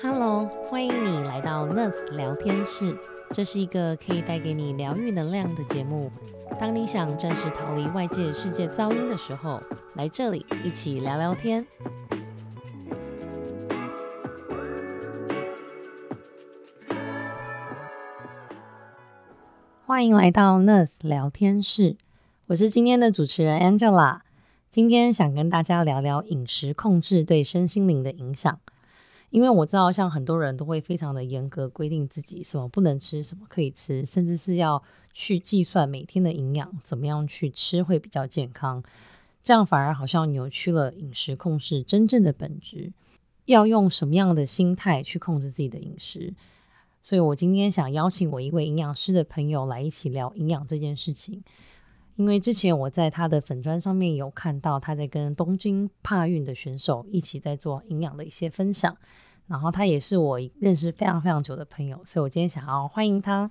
Hello，欢迎你来到 Nurse 聊天室，这是一个可以带给你疗愈能量的节目。当你想暂时逃离外界世界噪音的时候，来这里一起聊聊天。欢迎来到 Nurse 聊天室，我是今天的主持人 Angela。今天想跟大家聊聊饮食控制对身心灵的影响。因为我知道，像很多人都会非常的严格规定自己什么不能吃，什么可以吃，甚至是要去计算每天的营养，怎么样去吃会比较健康。这样反而好像扭曲了饮食控制真正的本质。要用什么样的心态去控制自己的饮食？所以我今天想邀请我一位营养师的朋友来一起聊营养这件事情。因为之前我在他的粉砖上面有看到他在跟东京帕运的选手一起在做营养的一些分享，然后他也是我认识非常非常久的朋友，所以我今天想要欢迎他。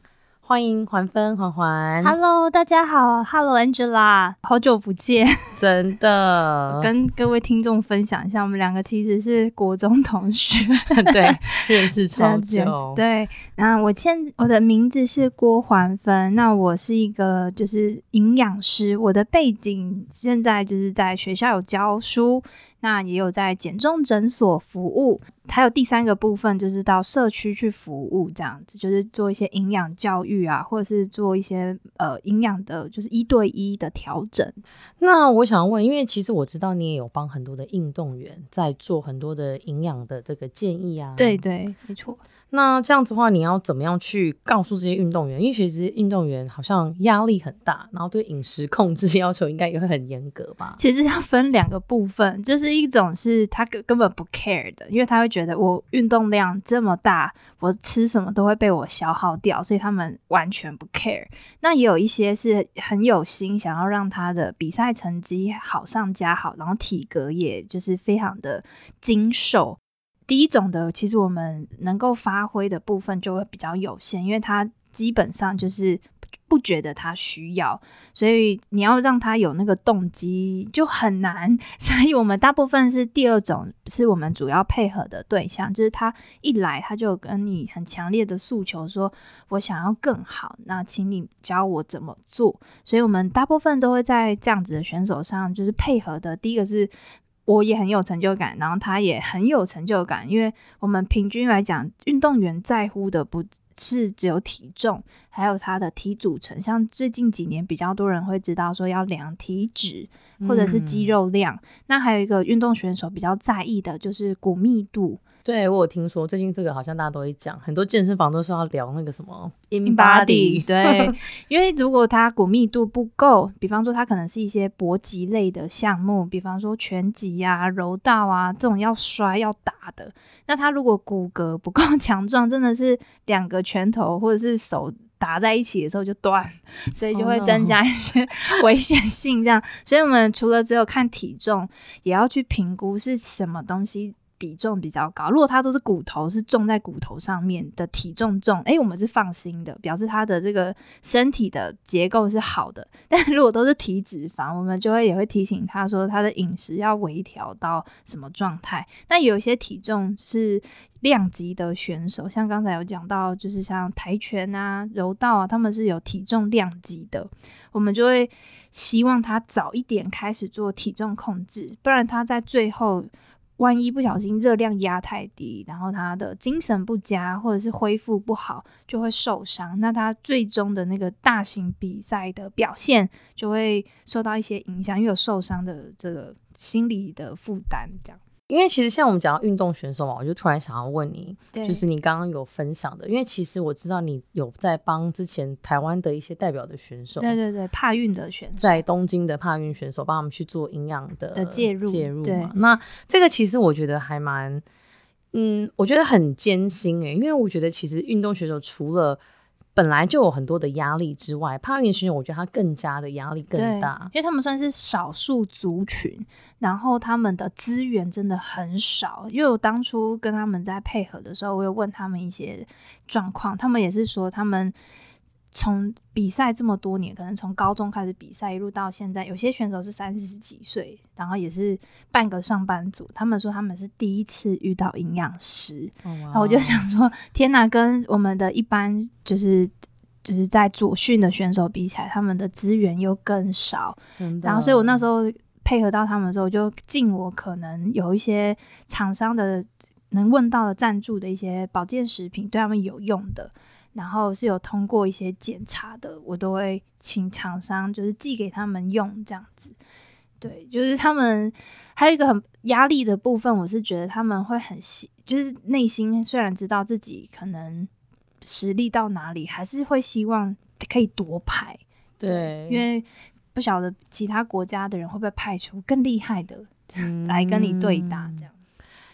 欢迎环芬环环，Hello，大家好，Hello Angela，好久不见，真的，跟各位听众分享一下，我们两个其实是国中同学，对，认识超久，对，那我现我的名字是郭环芬，那我是一个就是营养师，我的背景现在就是在学校有教书。那也有在减重诊所服务，还有第三个部分就是到社区去服务，这样子就是做一些营养教育啊，或者是做一些呃营养的，就是一对一的调整。那我想问，因为其实我知道你也有帮很多的运动员在做很多的营养的这个建议啊。对对，没错。那这样子的话，你要怎么样去告诉这些运动员？因为其实运动员好像压力很大，然后对饮食控制要求应该也会很严格吧？其实要分两个部分，就是一种是他根根本不 care 的，因为他会觉得我运动量这么大，我吃什么都会被我消耗掉，所以他们完全不 care。那也有一些是很有心，想要让他的比赛成绩好上加好，然后体格也就是非常的精瘦。第一种的，其实我们能够发挥的部分就会比较有限，因为他基本上就是不觉得他需要，所以你要让他有那个动机就很难。所以我们大部分是第二种，是我们主要配合的对象，就是他一来他就跟你很强烈的诉求，说我想要更好，那请你教我怎么做。所以我们大部分都会在这样子的选手上，就是配合的。第一个是。我也很有成就感，然后他也很有成就感，因为我们平均来讲，运动员在乎的不是只有体重，还有他的体组成。像最近几年比较多人会知道说要量体脂或者是肌肉量，那还有一个运动选手比较在意的就是骨密度。对我有听说，最近这个好像大家都会讲，很多健身房都是要聊那个什么 in body。对，因为如果它骨密度不够，比方说它可能是一些搏击类的项目，比方说拳击啊、柔道啊这种要摔要打的，那它如果骨骼不够 强壮，真的是两个拳头或者是手打在一起的时候就断，所以就会增加一些 危险性。这样，所以我们除了只有看体重，也要去评估是什么东西。比重比较高，如果它都是骨头是重在骨头上面的体重重，哎，我们是放心的，表示他的这个身体的结构是好的。但如果都是体脂肪，我们就会也会提醒他说他的饮食要微调到什么状态。那有一些体重是量级的选手，像刚才有讲到，就是像跆拳啊、柔道啊，他们是有体重量级的，我们就会希望他早一点开始做体重控制，不然他在最后。万一不小心热量压太低，然后他的精神不佳，或者是恢复不好，就会受伤。那他最终的那个大型比赛的表现就会受到一些影响，因为有受伤的这个心理的负担，这样。因为其实像我们讲到运动选手嘛，我就突然想要问你，就是你刚刚有分享的，因为其实我知道你有在帮之前台湾的一些代表的选手，对对对，帕运的选手，在东京的帕运选手帮他们去做营养的的介入介入嘛。那这个其实我觉得还蛮，嗯，我觉得很艰辛诶，因为我觉得其实运动选手除了本来就有很多的压力之外，帕运选手我觉得他更加的压力更大，因为他们算是少数族群，然后他们的资源真的很少。因为我当初跟他们在配合的时候，我有问他们一些状况，他们也是说他们从比赛这么多年，可能从高中开始比赛，一路到现在，有些选手是三十几岁，然后也是半个上班族。他们说他们是第一次遇到营养师，然后我就想说，天哪，跟我们的一般就是就是在左训的选手比起来，他们的资源又更少。然后，所以我那时候配合到他们的时候，我就尽我可能有一些厂商的能问到的赞助的一些保健食品，对他们有用的。然后是有通过一些检查的，我都会请厂商就是寄给他们用这样子。对，就是他们还有一个很压力的部分，我是觉得他们会很希，就是内心虽然知道自己可能实力到哪里，还是会希望可以夺牌。对，因为不晓得其他国家的人会不会派出更厉害的来跟你对打这样。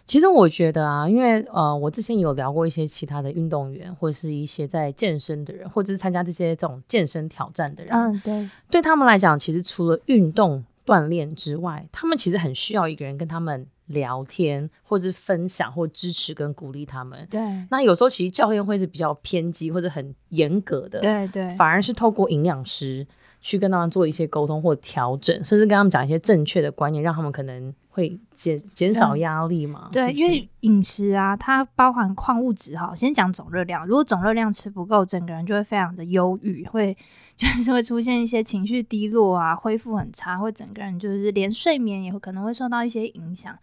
其实我觉得啊，因为呃，我之前有聊过一些其他的运动员，或者是一些在健身的人，或者是参加这些这种健身挑战的人，嗯，对，对他们来讲，其实除了运动锻炼之外，他们其实很需要一个人跟他们聊天，或者是分享，或支持跟鼓励他们。对，那有时候其实教练会是比较偏激或者很严格的，对对，反而是透过营养师去跟他们做一些沟通或调整，甚至跟他们讲一些正确的观念，让他们可能。会减减少压力嘛？对，因为饮食啊，它包含矿物质哈。先讲总热量，如果总热量吃不够，整个人就会非常的忧郁，会就是会出现一些情绪低落啊，恢复很差，会整个人就是连睡眠也会可能会受到一些影响。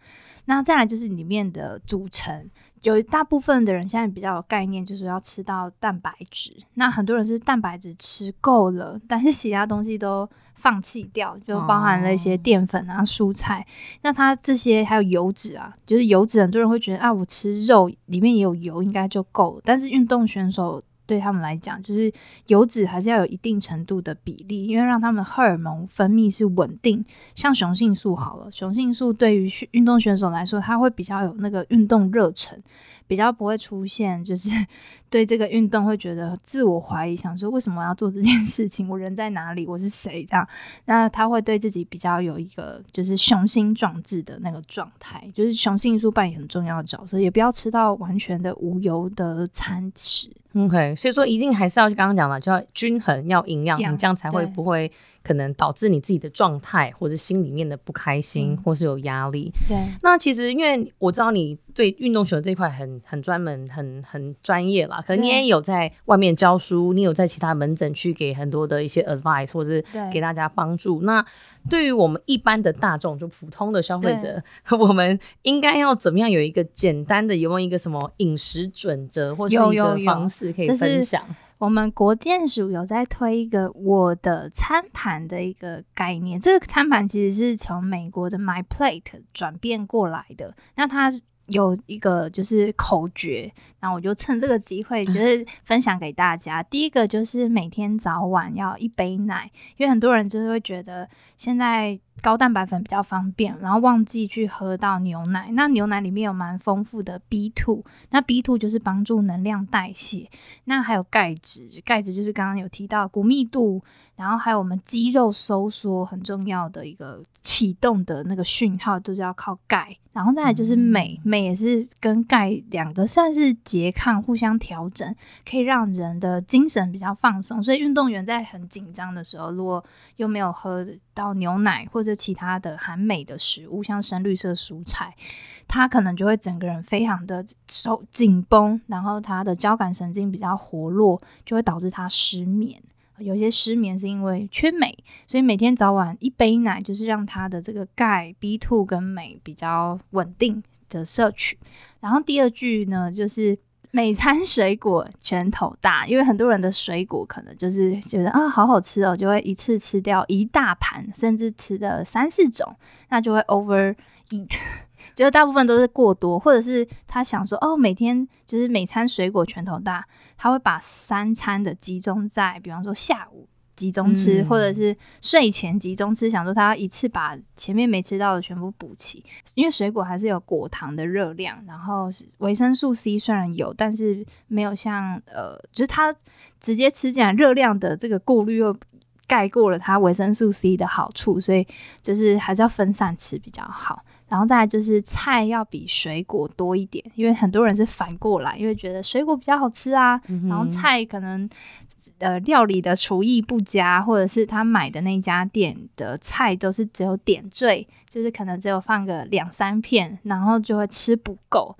那再来就是里面的组成，有大部分的人现在比较有概念，就是要吃到蛋白质。那很多人是蛋白质吃够了，但是其他东西都。放弃掉，就包含了一些淀粉啊、蔬菜。那它这些还有油脂啊，就是油脂，很多人会觉得啊，我吃肉里面也有油，应该就够了。但是运动选手对他们来讲，就是油脂还是要有一定程度的比例，因为让他们荷尔蒙分泌是稳定。像雄性素好了，雄性素对于运动选手来说，它会比较有那个运动热忱。比较不会出现，就是 对这个运动会觉得自我怀疑，想说为什么要做这件事情？我人在哪里？我是谁？这样，那他会对自己比较有一个就是雄心壮志的那个状态，就是雄性素扮演很重要的角色，也不要吃到完全的无油的餐食。OK，所以说一定还是要刚刚讲的，就要均衡，要营养，你这样才会不会。可能导致你自己的状态，或者心里面的不开心，或是有压力。对，那其实因为我知道你对运动选手这块很很专门，很很专业啦。可能你也有在外面教书，你有在其他门诊去给很多的一些 advice，或者是给大家帮助。那对于我们一般的大众，就普通的消费者，我们应该要怎么样有一个简单的，有没有一个什么饮食准则，或是一个方式可以分享？我们国建署有在推一个我的餐盘的一个概念，这个餐盘其实是从美国的 My Plate 转变过来的。那它有一个就是口诀，那我就趁这个机会就是分享给大家。第一个就是每天早晚要一杯奶，因为很多人就是会觉得现在。高蛋白粉比较方便，然后忘记去喝到牛奶。那牛奶里面有蛮丰富的 B two，那 B two 就是帮助能量代谢。那还有钙质，钙质就是刚刚有提到骨密度，然后还有我们肌肉收缩很重要的一个启动的那个讯号，都是要靠钙。然后再来就是镁，镁也是跟钙两个算是拮抗，互相调整，可以让人的精神比较放松。所以运动员在很紧张的时候，如果又没有喝到牛奶或者其他的含镁的食物，像深绿色蔬菜，他可能就会整个人非常的手紧绷，然后他的交感神经比较活络，就会导致他失眠。有些失眠是因为缺镁，所以每天早晚一杯奶，就是让他的这个钙、B two 跟镁比较稳定的摄取。然后第二句呢，就是 每餐水果拳头大，因为很多人的水果可能就是觉得啊好好吃哦，就会一次吃掉一大盘，甚至吃的三四种，那就会 over eat。觉得大部分都是过多，或者是他想说哦，每天就是每餐水果拳头大，他会把三餐的集中在，比方说下午集中吃，或者是睡前集中吃，想说他要一次把前面没吃到的全部补齐。因为水果还是有果糖的热量，然后维生素 C 虽然有，但是没有像呃，就是他直接吃进来热量的这个顾虑又盖过了它维生素 C 的好处，所以就是还是要分散吃比较好。然后再来就是菜要比水果多一点，因为很多人是反过来，因为觉得水果比较好吃啊，然后菜可能呃料理的厨艺不佳，或者是他买的那家店的菜都是只有点缀，就是可能只有放个两三片，然后就会吃不够。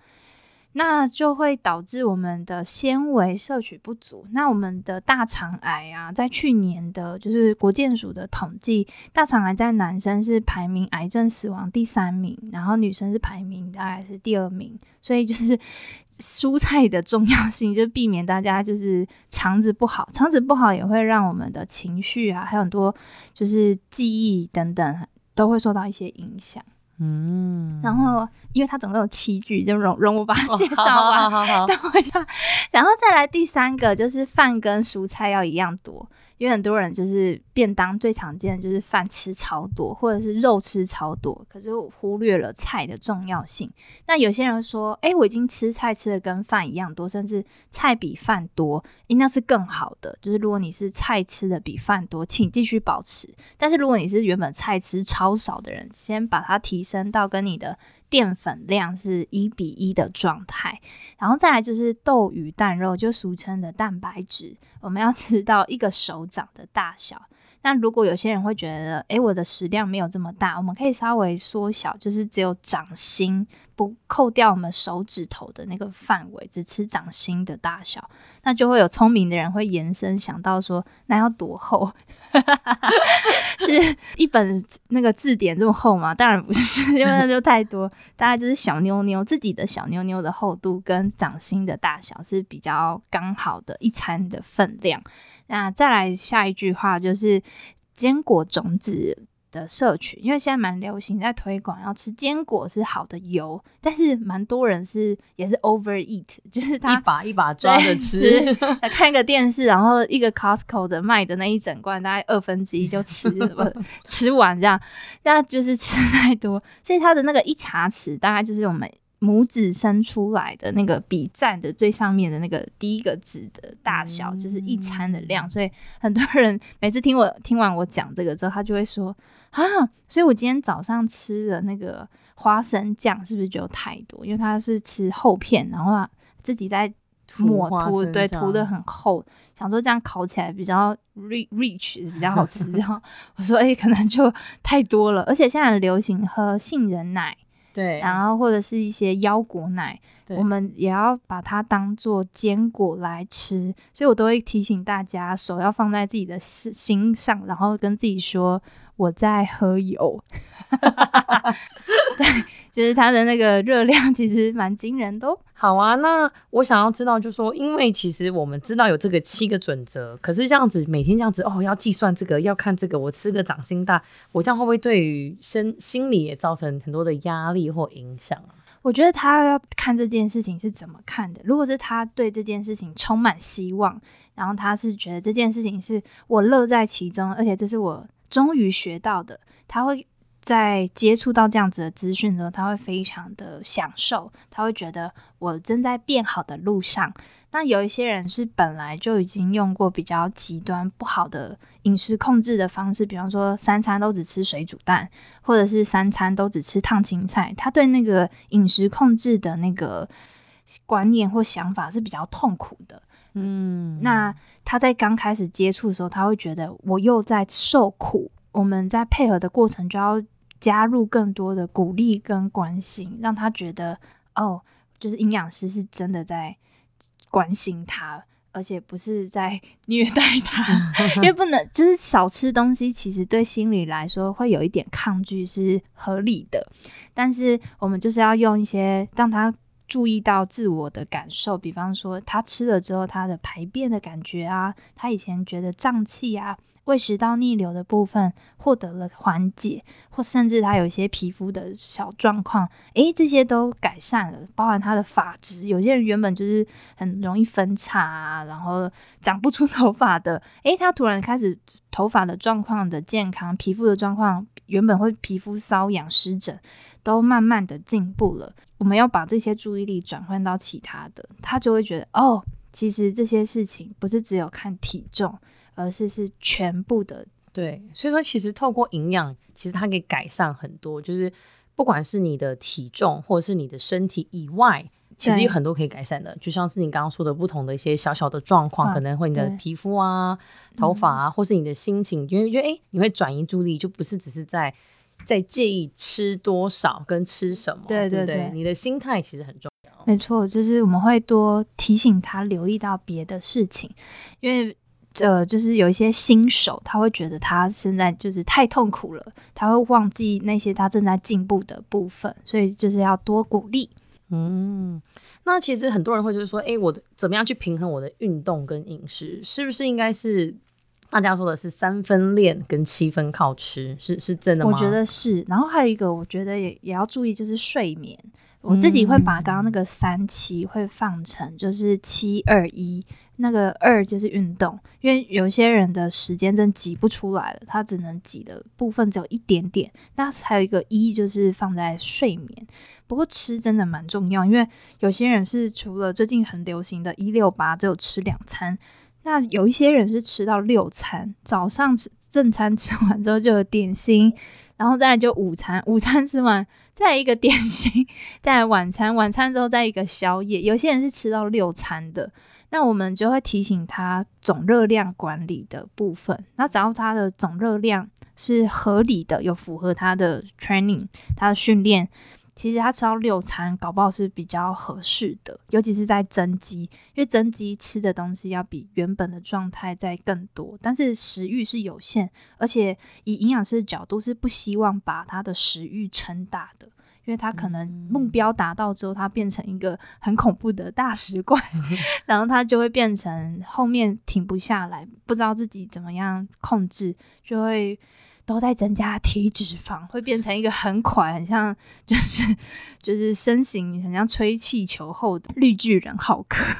那就会导致我们的纤维摄取不足。那我们的大肠癌啊，在去年的就是国健署的统计，大肠癌在男生是排名癌症死亡第三名，然后女生是排名大概是第二名。所以就是 蔬菜的重要性，就避免大家就是肠子不好，肠子不好也会让我们的情绪啊，还有很多就是记忆等等都会受到一些影响。嗯，然后因为它总共有七句，就容容我把它介绍完好好。等我一下，然后再来第三个，就是饭跟蔬菜要一样多。因为很多人就是便当最常见的就是饭吃超多，或者是肉吃超多，可是我忽略了菜的重要性。那有些人说，哎，我已经吃菜吃的跟饭一样多，甚至菜比饭多，应该是更好的。就是如果你是菜吃的比饭多，请继续保持。但是如果你是原本菜吃超少的人，先把它提升到跟你的。淀粉量是一比一的状态，然后再来就是豆鱼蛋肉，就俗称的蛋白质，我们要吃到一个手掌的大小。那如果有些人会觉得，诶，我的食量没有这么大，我们可以稍微缩小，就是只有掌心，扣掉我们手指头的那个范围，只吃掌心的大小，那就会有聪明的人会延伸想到说，那要多厚？是一本那个字典这么厚吗？当然不是，因为那就太多，大概就是小妞妞自己的小妞妞的厚度跟掌心的大小是比较刚好的一餐的分量。那再来下一句话就是坚果种子的摄取，因为现在蛮流行在推广要吃坚果是好的油，但是蛮多人是也是 over eat，就是他一把一把抓着吃，看个电视，然后一个 Costco 的卖的那一整罐大概二分之一就吃了，吃完这样，那就是吃太多，所以他的那个一茶匙大概就是我们。拇指伸出来的那个笔站的最上面的那个第一个指的大小，就是一餐的量。所以很多人每次听我听完我讲这个之后，他就会说啊，所以我今天早上吃的那个花生酱是不是就太多？因为它是吃厚片，然后自己在抹涂，对，涂的很厚，想说这样烤起来比较 rich，比较好吃。然 后我说，哎，可能就太多了。而且现在流行喝杏仁奶。对，然后或者是一些腰果奶，我们也要把它当做坚果来吃，所以我都会提醒大家，手要放在自己的心上，然后跟自己说。我在喝油，对，就是它的那个热量 其实蛮惊人的。好啊，那我想要知道，就是说，因为其实我们知道有这个七个准则，可是这样子每天这样子哦，要计算这个，要看这个，我吃个掌心大，我这样会不会对于身心理也造成很多的压力或影响啊？我觉得他要看这件事情是怎么看的。如果是他对这件事情充满希望，然后他是觉得这件事情是我乐在其中，而且这是我。终于学到的，他会在接触到这样子的资讯的时候，他会非常的享受，他会觉得我正在变好的路上。那有一些人是本来就已经用过比较极端不好的饮食控制的方式，比方说三餐都只吃水煮蛋，或者是三餐都只吃烫青菜，他对那个饮食控制的那个观念或想法是比较痛苦的。嗯，那他在刚开始接触的时候，他会觉得我又在受苦。我们在配合的过程，就要加入更多的鼓励跟关心，让他觉得哦，就是营养师是真的在关心他，而且不是在虐待他。因为不能就是少吃东西，其实对心理来说会有一点抗拒是合理的。但是我们就是要用一些让他。注意到自我的感受，比方说他吃了之后，他的排便的感觉啊，他以前觉得胀气啊，胃食道逆流的部分获得了缓解，或甚至他有一些皮肤的小状况，诶，这些都改善了。包含他的发质，有些人原本就是很容易分叉啊，然后长不出头发的，诶，他突然开始头发的状况的健康，皮肤的状况原本会皮肤瘙痒湿疹。都慢慢的进步了，我们要把这些注意力转换到其他的，他就会觉得哦，其实这些事情不是只有看体重，而是是全部的。对，所以说其实透过营养，其实它可以改善很多，就是。不管是你的体重或者是你的身体以外，其实有很多可以改善的。就像是你刚刚说的，不同的一些小小的状况，啊可能会你的皮肤啊、头发啊，或是你的心情，因为觉得哎，你会转移注意力，就不是只是在在介意吃多少跟吃什么，对对不对对你的心态其实很重要。没错，就是我们会多提醒他留意到别的事情，因为呃，就是有一些新手，他会觉得他现在就是太痛苦了，他会忘记那些他正在进步的部分，所以就是要多鼓励。嗯，那其实很多人会就是说，哎，我的怎么样去平衡我的运动跟饮食？是不是应该是大家说的是三分练跟七分靠吃？是是真的吗？我觉得是，然后还有一个，我觉得也也要注意，就是睡眠。我自己会把刚刚那个三七会放成就是七二一，那个二就是运动，因为有些人的时间真挤不出来了，他只能挤的部分只有一点点。那还有一个一就是放在睡眠，不过吃真的蛮重要，因为有些人是除了最近很流行的一六八只有吃两餐，那有一些人是吃到六餐，早上吃正餐吃完之后就有点心。然后再来就午餐，午餐吃完再一个点心，再来晚餐，晚餐之后再一个宵夜。有些人是吃到六餐的，那我们就会提醒他总热量管理的部分。那只要他的总热量是合理的，有符合他的 training，他的训练。其实他吃到六餐，搞不好是比较合适的，尤其是在增肌，因为增肌吃的东西要比原本的状态再更多，但是食欲是有限，而且以营养师的角度是不希望把他的食欲撑大的，因为他可能目标达到之后，他变成一个很恐怖的大食怪，然后他就会变成后面停不下来，不知道自己怎么样控制，就会。都在增加体脂肪，会变成一个很垮，很像就是就是身形很像吹气球后的绿巨人浩克，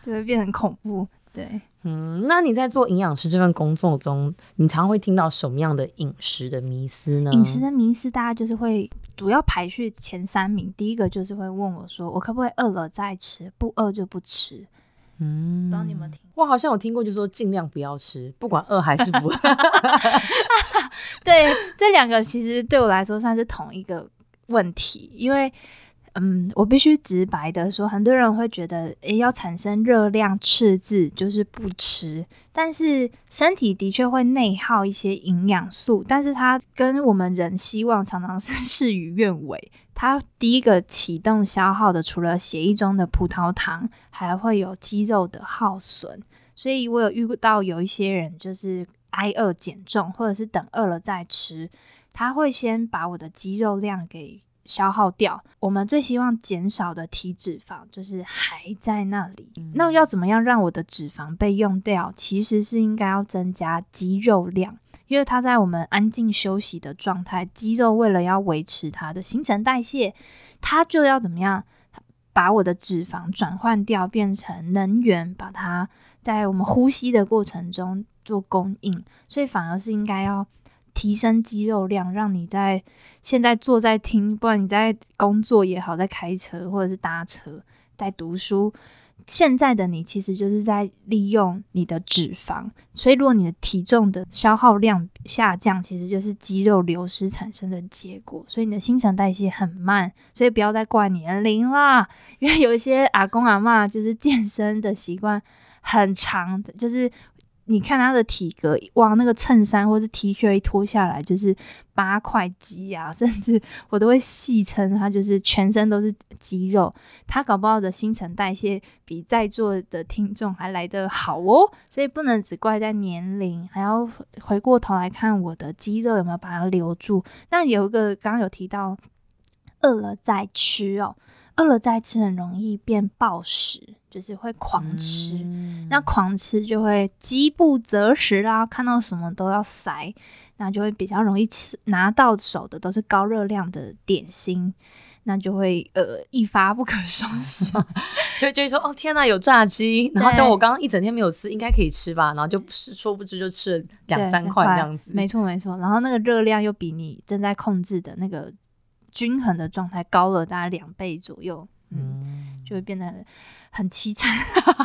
就会变很恐怖。对，嗯，那你在做营养师这份工作中，你常会听到什么样的饮食的迷思呢？饮食的迷思，大家就是会主要排序前三名，第一个就是会问我说，我可不可以饿了再吃，不饿就不吃。嗯，不知道你有没有听？我好像有听过，就是说尽量不要吃，不管饿还是不饿。对，这两个其实对我来说算是同一个问题，因为。嗯，我必须直白的说，很多人会觉得，诶，要产生热量赤字就是不吃，但是身体的确会内耗一些营养素，但是它跟我们人希望常常是事与愿违。它第一个启动消耗的，除了血液中的葡萄糖，还会有肌肉的耗损。所以我有遇到有一些人，就是挨饿减重，或者是等饿了再吃，他会先把我的肌肉量给。消耗掉，我们最希望减少的体脂肪就是还在那里。嗯、那要怎么样让我的脂肪被用掉？其实是应该要增加肌肉量，因为它在我们安静休息的状态，肌肉为了要维持它的新陈代谢，它就要怎么样把我的脂肪转换掉，变成能源，把它在我们呼吸的过程中做供应。所以反而是应该要。提升肌肉量，让你在现在坐在听，不然你在工作也好，在开车或者是搭车，在读书。现在的你其实就是在利用你的脂肪，所以如果你的体重的消耗量下降，其实就是肌肉流失产生的结果。所以你的新陈代谢很慢，所以不要再怪年龄啦，因为有一些阿公阿嬷就是健身的习惯很长的，就是。你看他的体格，哇，那个衬衫或是 T 恤一脱下来就是八块肌啊，甚至我都会戏称他就是全身都是肌肉。他搞不好的新陈代谢比在座的听众还来得好哦，所以不能只怪在年龄，还要回过头来看我的肌肉有没有把它留住。那有一个刚刚有提到，饿了再吃哦。饿了再吃很容易变暴食，就是会狂吃。嗯、那狂吃就会饥不择食啦，看到什么都要塞，那就会比较容易吃拿到手的都是高热量的点心，那就会呃一发不可收拾。就 就会说哦天哪，有炸鸡，然后就我刚刚一整天没有吃，应该可以吃吧？然后就是殊不知就吃了两三块这样子。没错没错，然后那个热量又比你正在控制的那个。均衡的状态高了大概两倍左右，嗯，就会变得很凄惨。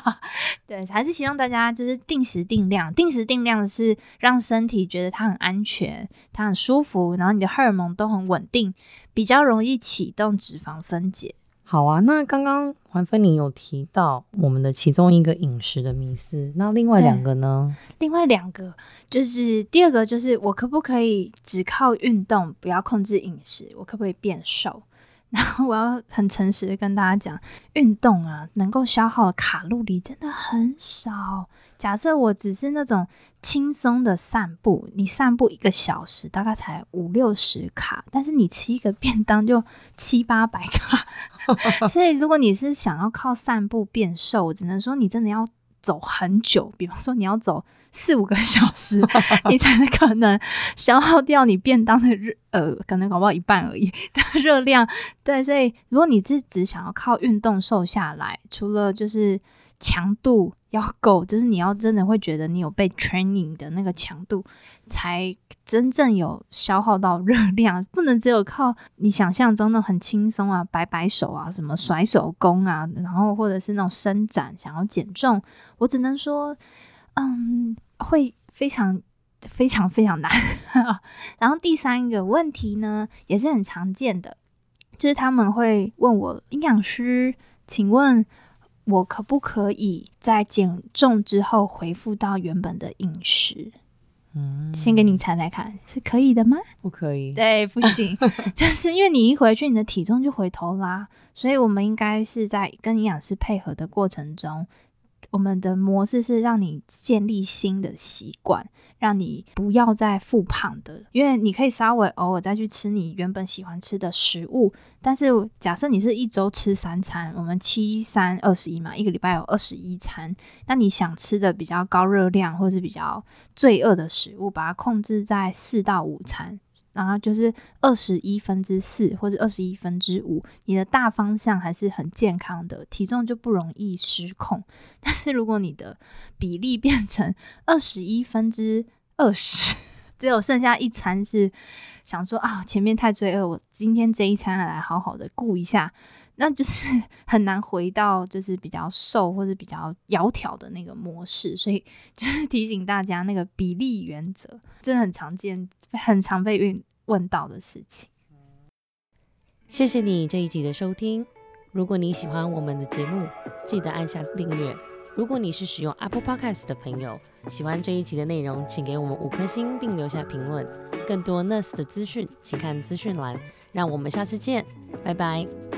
对，还是希望大家就是定时定量，定时定量的是让身体觉得它很安全，它很舒服，然后你的荷尔蒙都很稳定，比较容易启动脂肪分解。好啊，那刚刚环芬你有提到我们的其中一个饮食的迷思，那另外两个呢？另外两个就是第二个就是我可不可以只靠运动，不要控制饮食，我可不可以变瘦？然后我要很诚实的跟大家讲，运动啊，能够消耗卡路里真的很少。假设我只是那种轻松的散步，你散步一个小时大概才五六十卡，但是你吃一个便当就七八百卡。所以如果你是想要靠散步变瘦，只能说你真的要走很久，比方说你要走。四五个小时，你才能可能消耗掉你便当的热，呃，可能搞不好一半而已 的热量。对，所以如果你是只想要靠运动瘦下来，除了就是强度要够，就是你要真的会觉得你有被 training 的那个强度，才真正有消耗到热量。不能只有靠你想象中的很轻松啊，摆摆手啊，什么甩手功啊，然后或者是那种伸展想要减重，我只能说，嗯。会非常非常非常难。然后第三个问题呢，也是很常见的，就是他们会问我营养师，请问我可不可以在减重之后恢复到原本的饮食？嗯，先给你猜猜看，是可以的吗？不可以，对，不行，就是因为你一回去，你的体重就回头啦。所以我们应该是在跟营养师配合的过程中。我们的模式是让你建立新的习惯，让你不要再复胖的。因为你可以稍微偶尔再去吃你原本喜欢吃的食物，但是假设你是一周吃三餐，我们七三二十一嘛，一个礼拜有二十一餐，那你想吃的比较高热量或是比较罪恶的食物，把它控制在四到五餐。然后就是二十一分之四或者二十一分之五，你的大方向还是很健康的，体重就不容易失控。但是如果你的比例变成二十一分之二十，只有剩下一餐是想说啊，前面太罪恶，我今天这一餐来好好的顾一下，那就是 很难回到就是比较瘦或者比较窈窕的那个模式。所以就是提醒大家，那个比例原则真的很常见，很常被运。问到的事情。谢谢你这一集的收听。如果你喜欢我们的节目，记得按下订阅。如果你是使用 Apple Podcast 的朋友，喜欢这一集的内容，请给我们五颗星并留下评论。更多 Nurse 的资讯，请看资讯栏。让我们下次见，拜拜。